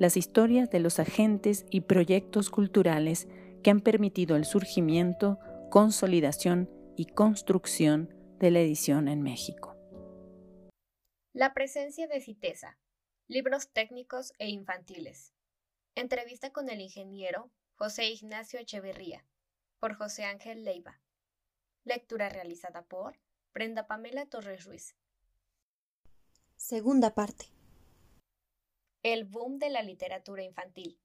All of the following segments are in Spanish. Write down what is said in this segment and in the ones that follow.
las historias de los agentes y proyectos culturales que han permitido el surgimiento, consolidación y construcción de la edición en México. La presencia de CITESA, libros técnicos e infantiles. Entrevista con el ingeniero José Ignacio Echeverría, por José Ángel Leiva. Lectura realizada por Brenda Pamela Torres Ruiz. Segunda parte el boom de la literatura infantil.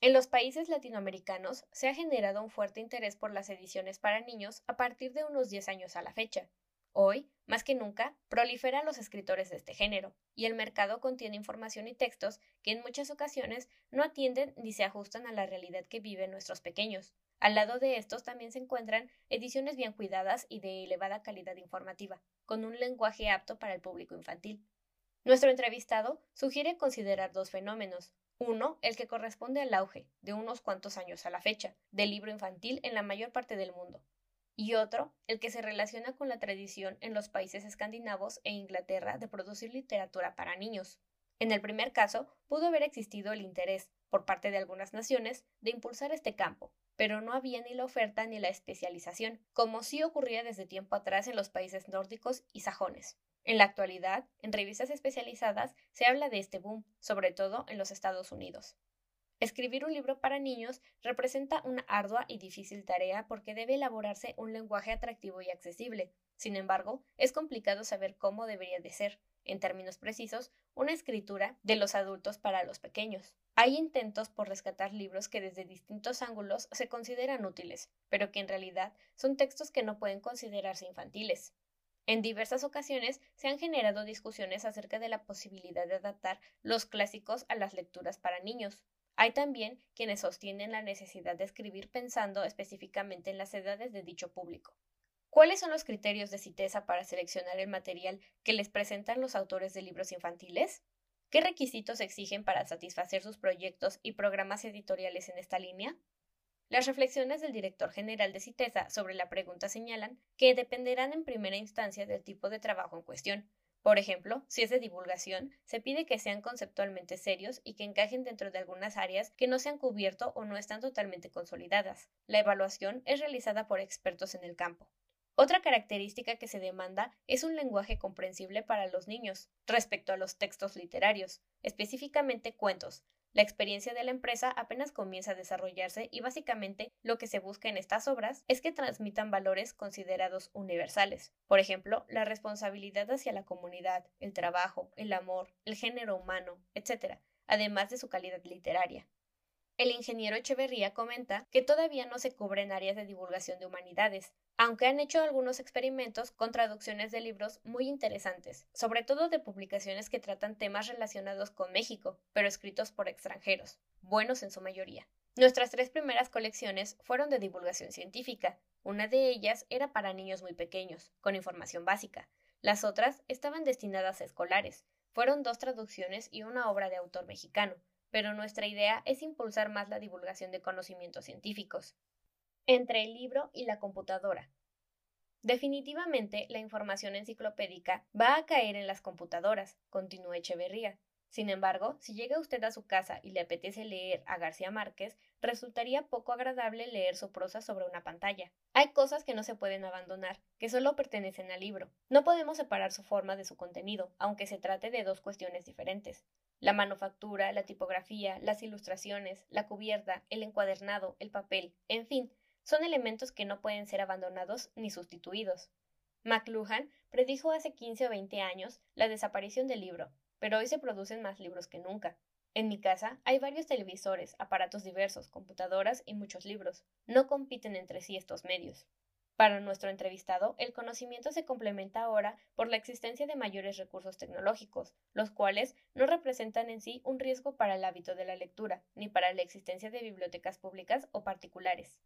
En los países latinoamericanos se ha generado un fuerte interés por las ediciones para niños a partir de unos 10 años a la fecha. Hoy, más que nunca, proliferan los escritores de este género, y el mercado contiene información y textos que en muchas ocasiones no atienden ni se ajustan a la realidad que viven nuestros pequeños. Al lado de estos también se encuentran ediciones bien cuidadas y de elevada calidad informativa, con un lenguaje apto para el público infantil. Nuestro entrevistado sugiere considerar dos fenómenos. Uno, el que corresponde al auge, de unos cuantos años a la fecha, del libro infantil en la mayor parte del mundo. Y otro, el que se relaciona con la tradición en los países escandinavos e Inglaterra de producir literatura para niños. En el primer caso, pudo haber existido el interés, por parte de algunas naciones, de impulsar este campo, pero no había ni la oferta ni la especialización, como sí ocurría desde tiempo atrás en los países nórdicos y sajones. En la actualidad, en revistas especializadas se habla de este boom, sobre todo en los Estados Unidos. Escribir un libro para niños representa una ardua y difícil tarea porque debe elaborarse un lenguaje atractivo y accesible. Sin embargo, es complicado saber cómo debería de ser, en términos precisos, una escritura de los adultos para los pequeños. Hay intentos por rescatar libros que desde distintos ángulos se consideran útiles, pero que en realidad son textos que no pueden considerarse infantiles. En diversas ocasiones se han generado discusiones acerca de la posibilidad de adaptar los clásicos a las lecturas para niños. Hay también quienes sostienen la necesidad de escribir pensando específicamente en las edades de dicho público. ¿Cuáles son los criterios de CITESA para seleccionar el material que les presentan los autores de libros infantiles? ¿Qué requisitos exigen para satisfacer sus proyectos y programas editoriales en esta línea? Las reflexiones del director general de CITESA sobre la pregunta señalan que dependerán en primera instancia del tipo de trabajo en cuestión. Por ejemplo, si es de divulgación, se pide que sean conceptualmente serios y que encajen dentro de algunas áreas que no se han cubierto o no están totalmente consolidadas. La evaluación es realizada por expertos en el campo. Otra característica que se demanda es un lenguaje comprensible para los niños respecto a los textos literarios, específicamente cuentos, la experiencia de la empresa apenas comienza a desarrollarse y básicamente lo que se busca en estas obras es que transmitan valores considerados universales. Por ejemplo, la responsabilidad hacia la comunidad, el trabajo, el amor, el género humano, etc., además de su calidad literaria. El ingeniero Echeverría comenta que todavía no se cubren áreas de divulgación de humanidades, aunque han hecho algunos experimentos con traducciones de libros muy interesantes, sobre todo de publicaciones que tratan temas relacionados con México, pero escritos por extranjeros, buenos en su mayoría. Nuestras tres primeras colecciones fueron de divulgación científica. Una de ellas era para niños muy pequeños, con información básica. Las otras estaban destinadas a escolares. Fueron dos traducciones y una obra de autor mexicano, pero nuestra idea es impulsar más la divulgación de conocimientos científicos entre el libro y la computadora. Definitivamente, la información enciclopédica va a caer en las computadoras, continuó Echeverría. Sin embargo, si llega usted a su casa y le apetece leer a García Márquez, resultaría poco agradable leer su prosa sobre una pantalla. Hay cosas que no se pueden abandonar, que solo pertenecen al libro. No podemos separar su forma de su contenido, aunque se trate de dos cuestiones diferentes. La manufactura, la tipografía, las ilustraciones, la cubierta, el encuadernado, el papel, en fin, son elementos que no pueden ser abandonados ni sustituidos. McLuhan predijo hace 15 o 20 años la desaparición del libro, pero hoy se producen más libros que nunca. En mi casa hay varios televisores, aparatos diversos, computadoras y muchos libros. No compiten entre sí estos medios. Para nuestro entrevistado, el conocimiento se complementa ahora por la existencia de mayores recursos tecnológicos, los cuales no representan en sí un riesgo para el hábito de la lectura, ni para la existencia de bibliotecas públicas o particulares.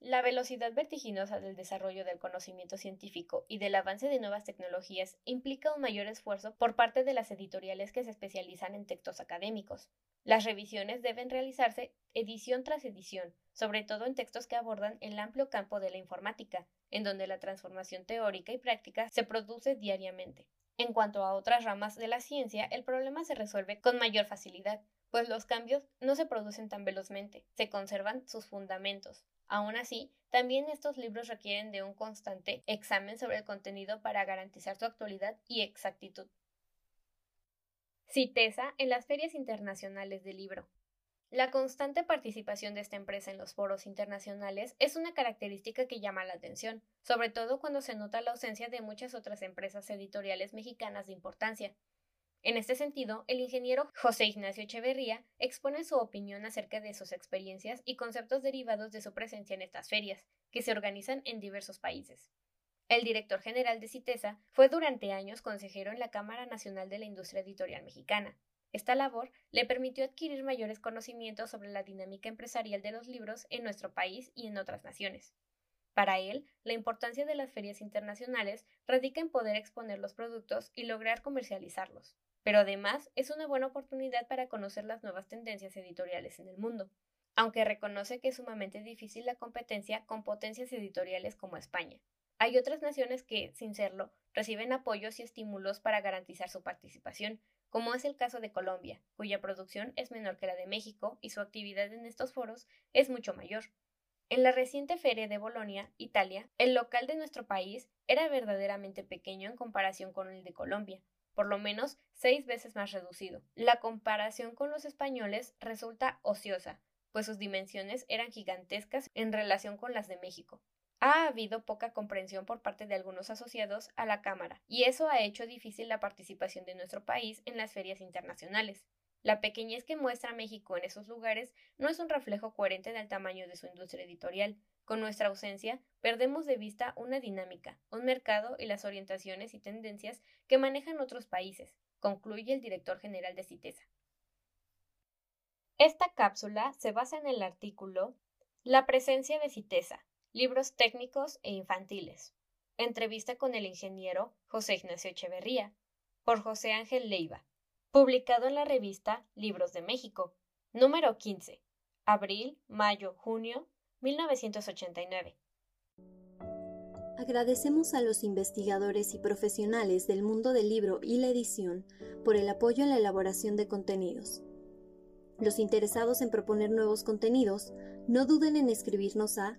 La velocidad vertiginosa del desarrollo del conocimiento científico y del avance de nuevas tecnologías implica un mayor esfuerzo por parte de las editoriales que se especializan en textos académicos. Las revisiones deben realizarse edición tras edición, sobre todo en textos que abordan el amplio campo de la informática, en donde la transformación teórica y práctica se produce diariamente. En cuanto a otras ramas de la ciencia, el problema se resuelve con mayor facilidad, pues los cambios no se producen tan velozmente, se conservan sus fundamentos. Aún así, también estos libros requieren de un constante examen sobre el contenido para garantizar su actualidad y exactitud. CITESA en las ferias internacionales del libro. La constante participación de esta empresa en los foros internacionales es una característica que llama la atención, sobre todo cuando se nota la ausencia de muchas otras empresas editoriales mexicanas de importancia. En este sentido, el ingeniero José Ignacio Echeverría expone su opinión acerca de sus experiencias y conceptos derivados de su presencia en estas ferias, que se organizan en diversos países. El director general de CITESA fue durante años consejero en la Cámara Nacional de la Industria Editorial Mexicana. Esta labor le permitió adquirir mayores conocimientos sobre la dinámica empresarial de los libros en nuestro país y en otras naciones. Para él, la importancia de las ferias internacionales radica en poder exponer los productos y lograr comercializarlos, pero además es una buena oportunidad para conocer las nuevas tendencias editoriales en el mundo, aunque reconoce que es sumamente difícil la competencia con potencias editoriales como España. Hay otras naciones que, sin serlo, reciben apoyos y estímulos para garantizar su participación, como es el caso de Colombia, cuya producción es menor que la de México y su actividad en estos foros es mucho mayor. En la reciente feria de Bolonia, Italia, el local de nuestro país era verdaderamente pequeño en comparación con el de Colombia, por lo menos seis veces más reducido. La comparación con los españoles resulta ociosa, pues sus dimensiones eran gigantescas en relación con las de México ha habido poca comprensión por parte de algunos asociados a la Cámara, y eso ha hecho difícil la participación de nuestro país en las ferias internacionales. La pequeñez que muestra México en esos lugares no es un reflejo coherente del tamaño de su industria editorial. Con nuestra ausencia, perdemos de vista una dinámica, un mercado y las orientaciones y tendencias que manejan otros países, concluye el director general de CITESA. Esta cápsula se basa en el artículo La presencia de CITESA, libros técnicos e infantiles. Entrevista con el ingeniero José Ignacio Echeverría, por José Ángel Leiva, publicado en la revista Libros de México, número 15, abril, mayo, junio 1989. Agradecemos a los investigadores y profesionales del mundo del libro y la edición por el apoyo en la elaboración de contenidos. Los interesados en proponer nuevos contenidos, no duden en escribirnos a